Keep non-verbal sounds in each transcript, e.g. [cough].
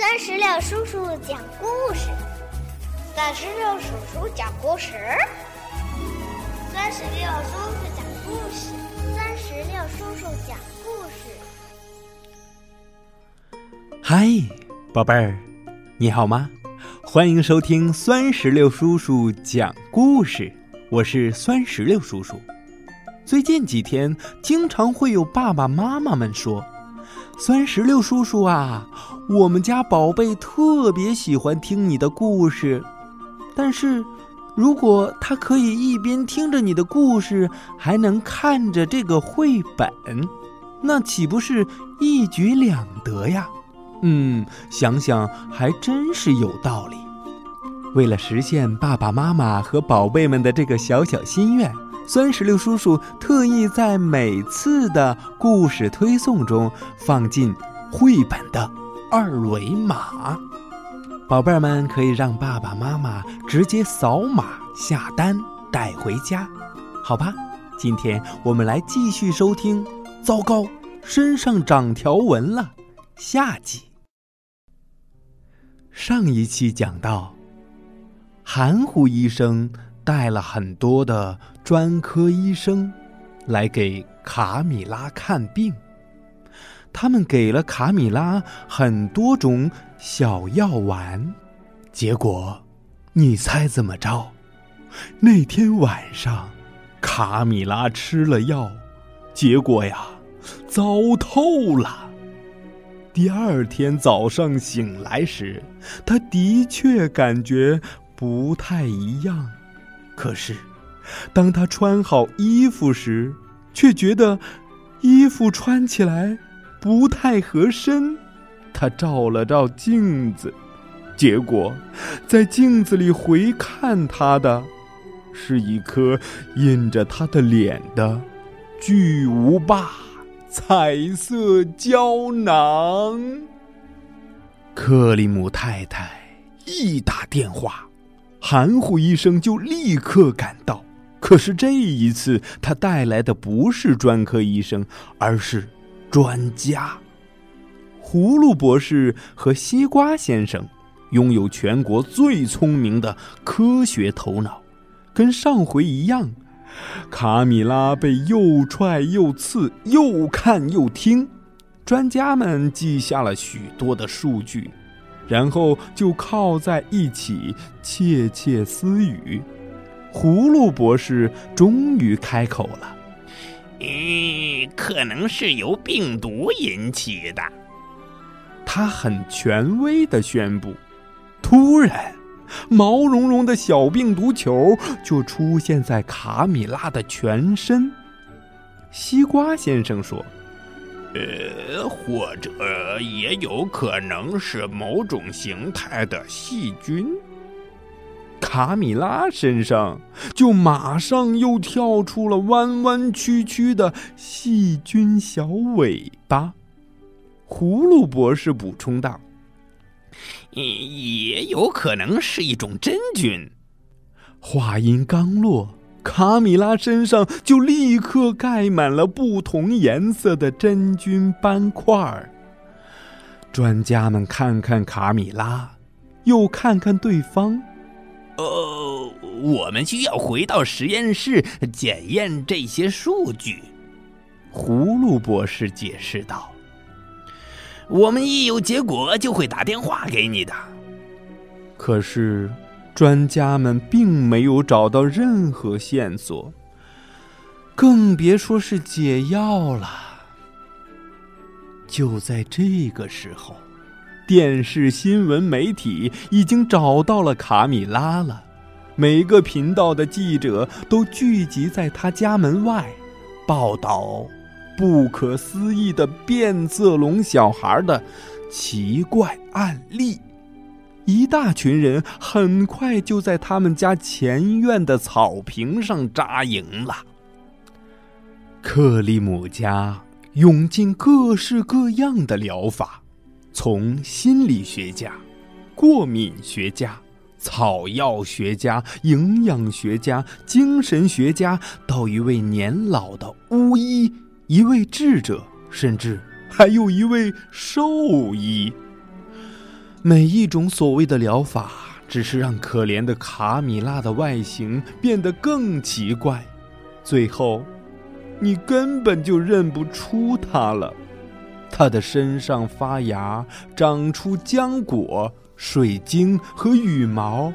三十六叔叔讲故事，三十六叔叔讲故事，三十六叔叔讲故事，三十六叔叔讲故事。嗨，宝贝儿，你好吗？欢迎收听酸石榴叔叔讲故事，我是酸石榴叔叔。最近几天，经常会有爸爸妈妈们说。酸石榴叔叔啊，我们家宝贝特别喜欢听你的故事，但是，如果他可以一边听着你的故事，还能看着这个绘本，那岂不是一举两得呀？嗯，想想还真是有道理。为了实现爸爸妈妈和宝贝们的这个小小心愿。酸石榴叔叔特意在每次的故事推送中放进绘本的二维码，宝贝儿们可以让爸爸妈妈直接扫码下单带回家，好吧？今天我们来继续收听。糟糕，身上长条纹了。下集。上一期讲到，含糊医生。带了很多的专科医生来给卡米拉看病，他们给了卡米拉很多种小药丸，结果，你猜怎么着？那天晚上，卡米拉吃了药，结果呀，糟透了。第二天早上醒来时，他的确感觉不太一样。可是，当他穿好衣服时，却觉得衣服穿起来不太合身。他照了照镜子，结果在镜子里回看他的，是一颗印着他的脸的巨无霸彩色胶囊。克里姆太太一打电话。含糊医生就立刻赶到，可是这一次他带来的不是专科医生，而是专家。葫芦博士和西瓜先生拥有全国最聪明的科学头脑，跟上回一样，卡米拉被又踹又刺，又看又听，专家们记下了许多的数据。然后就靠在一起窃窃私语。葫芦博士终于开口了：“嗯，可能是由病毒引起的。”他很权威的宣布。突然，毛茸茸的小病毒球就出现在卡米拉的全身。西瓜先生说。呃，或者也有可能是某种形态的细菌。卡米拉身上就马上又跳出了弯弯曲曲的细菌小尾巴。葫芦博士补充道：“也有可能是一种真菌。”话音刚落。卡米拉身上就立刻盖满了不同颜色的真菌斑块儿。专家们看看卡米拉，又看看对方。呃，我们需要回到实验室检验这些数据。葫芦博士解释道：“我们一有结果就会打电话给你的。”可是。专家们并没有找到任何线索，更别说是解药了。就在这个时候，电视新闻媒体已经找到了卡米拉了，每个频道的记者都聚集在他家门外，报道不可思议的变色龙小孩的奇怪案例。一大群人很快就在他们家前院的草坪上扎营了。克里姆家涌进各式各样的疗法，从心理学家、过敏学家、草药学家、营养学家、精神学家，到一位年老的巫医、一位智者，甚至还有一位兽医。每一种所谓的疗法，只是让可怜的卡米拉的外形变得更奇怪，最后，你根本就认不出她了。它的身上发芽，长出浆果、水晶和羽毛，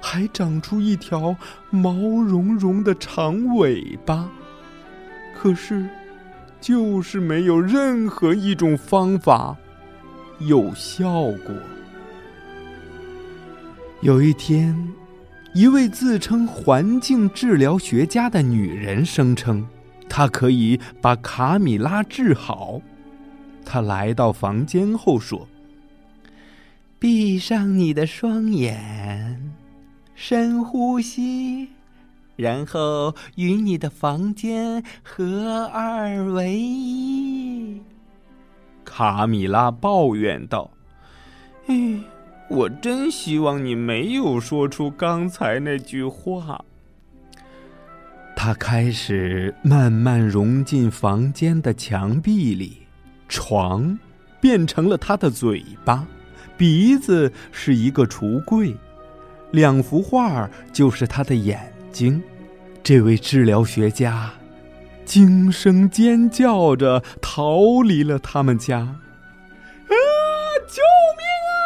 还长出一条毛茸茸的长尾巴。可是，就是没有任何一种方法有效果。有一天，一位自称环境治疗学家的女人声称，她可以把卡米拉治好。他来到房间后说：“闭上你的双眼，深呼吸，然后与你的房间合二为一。”卡米拉抱怨道：“哎。”我真希望你没有说出刚才那句话。他开始慢慢融进房间的墙壁里，床变成了他的嘴巴，鼻子是一个橱柜，两幅画就是他的眼睛。这位治疗学家惊声尖叫着逃离了他们家。啊！救命啊！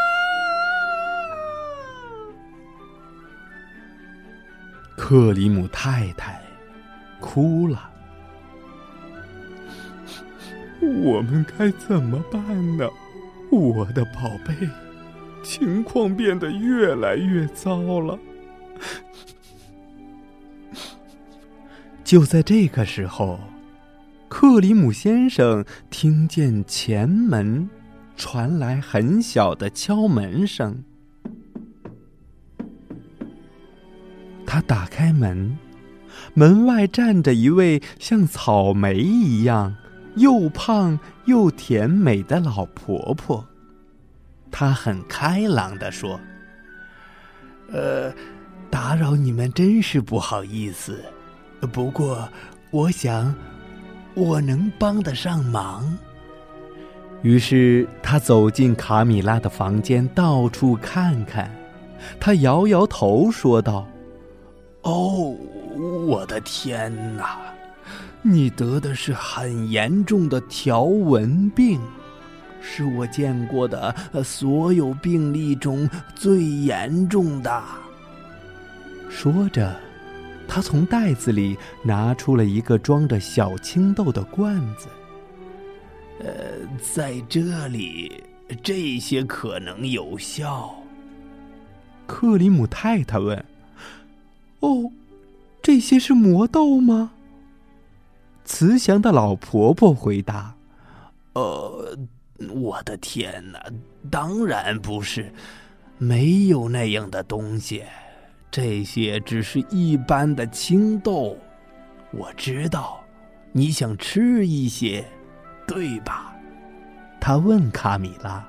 克里姆太太哭了。我们该怎么办呢，我的宝贝？情况变得越来越糟了。就在这个时候，克里姆先生听见前门传来很小的敲门声。他打开门，门外站着一位像草莓一样又胖又甜美的老婆婆。她很开朗的说：“呃，打扰你们真是不好意思，不过我想我能帮得上忙。”于是他走进卡米拉的房间，到处看看。他摇摇头说道。哦，我的天哪！你得的是很严重的条纹病，是我见过的所有病例中最严重的。说着，他从袋子里拿出了一个装着小青豆的罐子。呃，在这里，这些可能有效。克里姆太太问。哦，这些是魔豆吗？慈祥的老婆婆回答：“呃，我的天哪，当然不是，没有那样的东西。这些只是一般的青豆。我知道，你想吃一些，对吧？”他问卡米拉。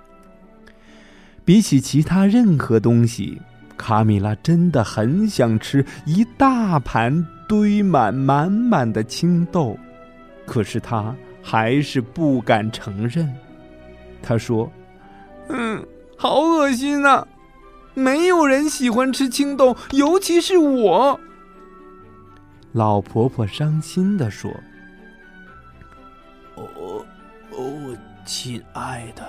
比起其他任何东西。卡米拉真的很想吃一大盘堆满满满的青豆，可是他还是不敢承认。他说：“嗯，好恶心啊！没有人喜欢吃青豆，尤其是我。”老婆婆伤心的说：“哦哦，亲爱的，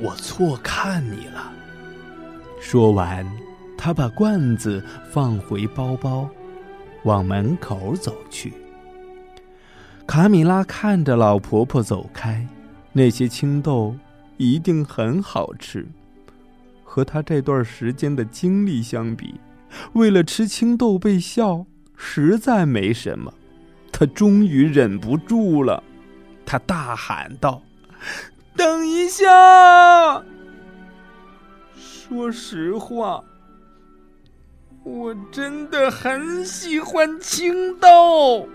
我错看你了。”说完，他把罐子放回包包，往门口走去。卡米拉看着老婆婆走开，那些青豆一定很好吃。和她这段时间的经历相比，为了吃青豆被笑实在没什么。他终于忍不住了，他大喊道：“等一下！”说实话，我真的很喜欢青豆。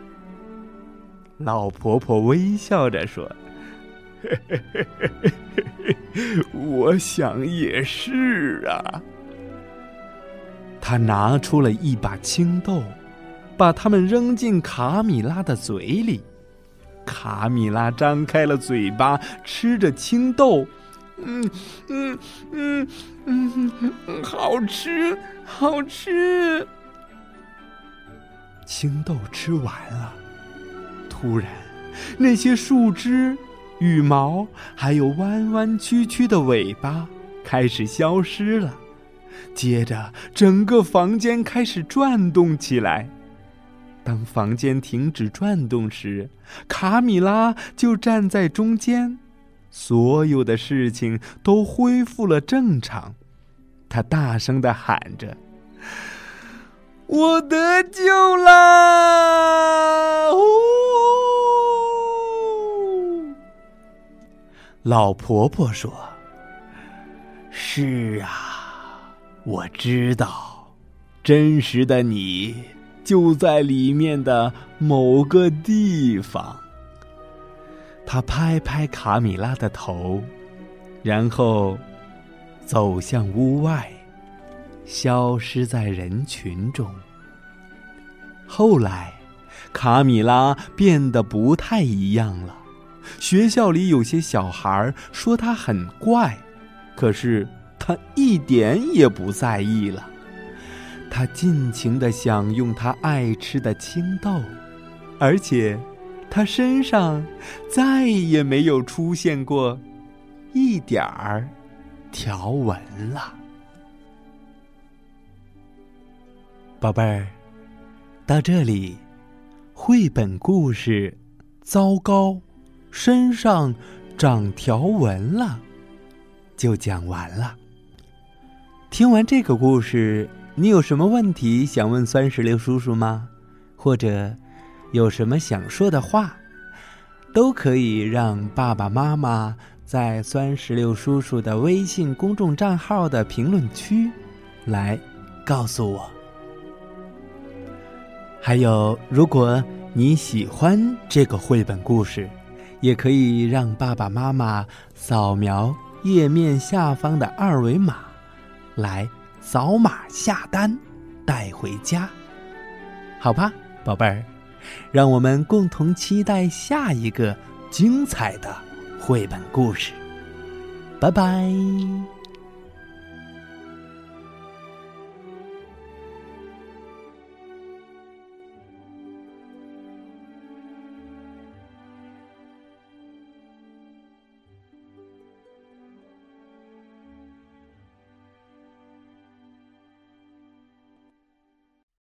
老婆婆微笑着说：“ [laughs] 我想也是啊。”她拿出了一把青豆，把它们扔进卡米拉的嘴里。卡米拉张开了嘴巴，吃着青豆。嗯嗯嗯嗯，好吃，好吃。青豆吃。完了，突然，那些树枝、羽毛，还有弯弯曲曲的尾巴开始消失了。接着，整个房间开始转动起来。当房间停止转动时，卡米拉就站在中间。所有的事情都恢复了正常，他大声的喊着：“我得救啦！”呜！老婆婆说：“是啊，我知道，真实的你就在里面的某个地方。”他拍拍卡米拉的头，然后走向屋外，消失在人群中。后来，卡米拉变得不太一样了。学校里有些小孩说他很怪，可是他一点也不在意了。他尽情的享用他爱吃的青豆，而且。他身上再也没有出现过一点儿条纹了，宝贝儿。到这里，绘本故事《糟糕，身上长条纹了》就讲完了。听完这个故事，你有什么问题想问酸石榴叔叔吗？或者？有什么想说的话，都可以让爸爸妈妈在酸石榴叔叔的微信公众账号的评论区来告诉我。还有，如果你喜欢这个绘本故事，也可以让爸爸妈妈扫描页面下方的二维码，来扫码下单，带回家，好吧，宝贝儿。让我们共同期待下一个精彩的绘本故事。拜拜。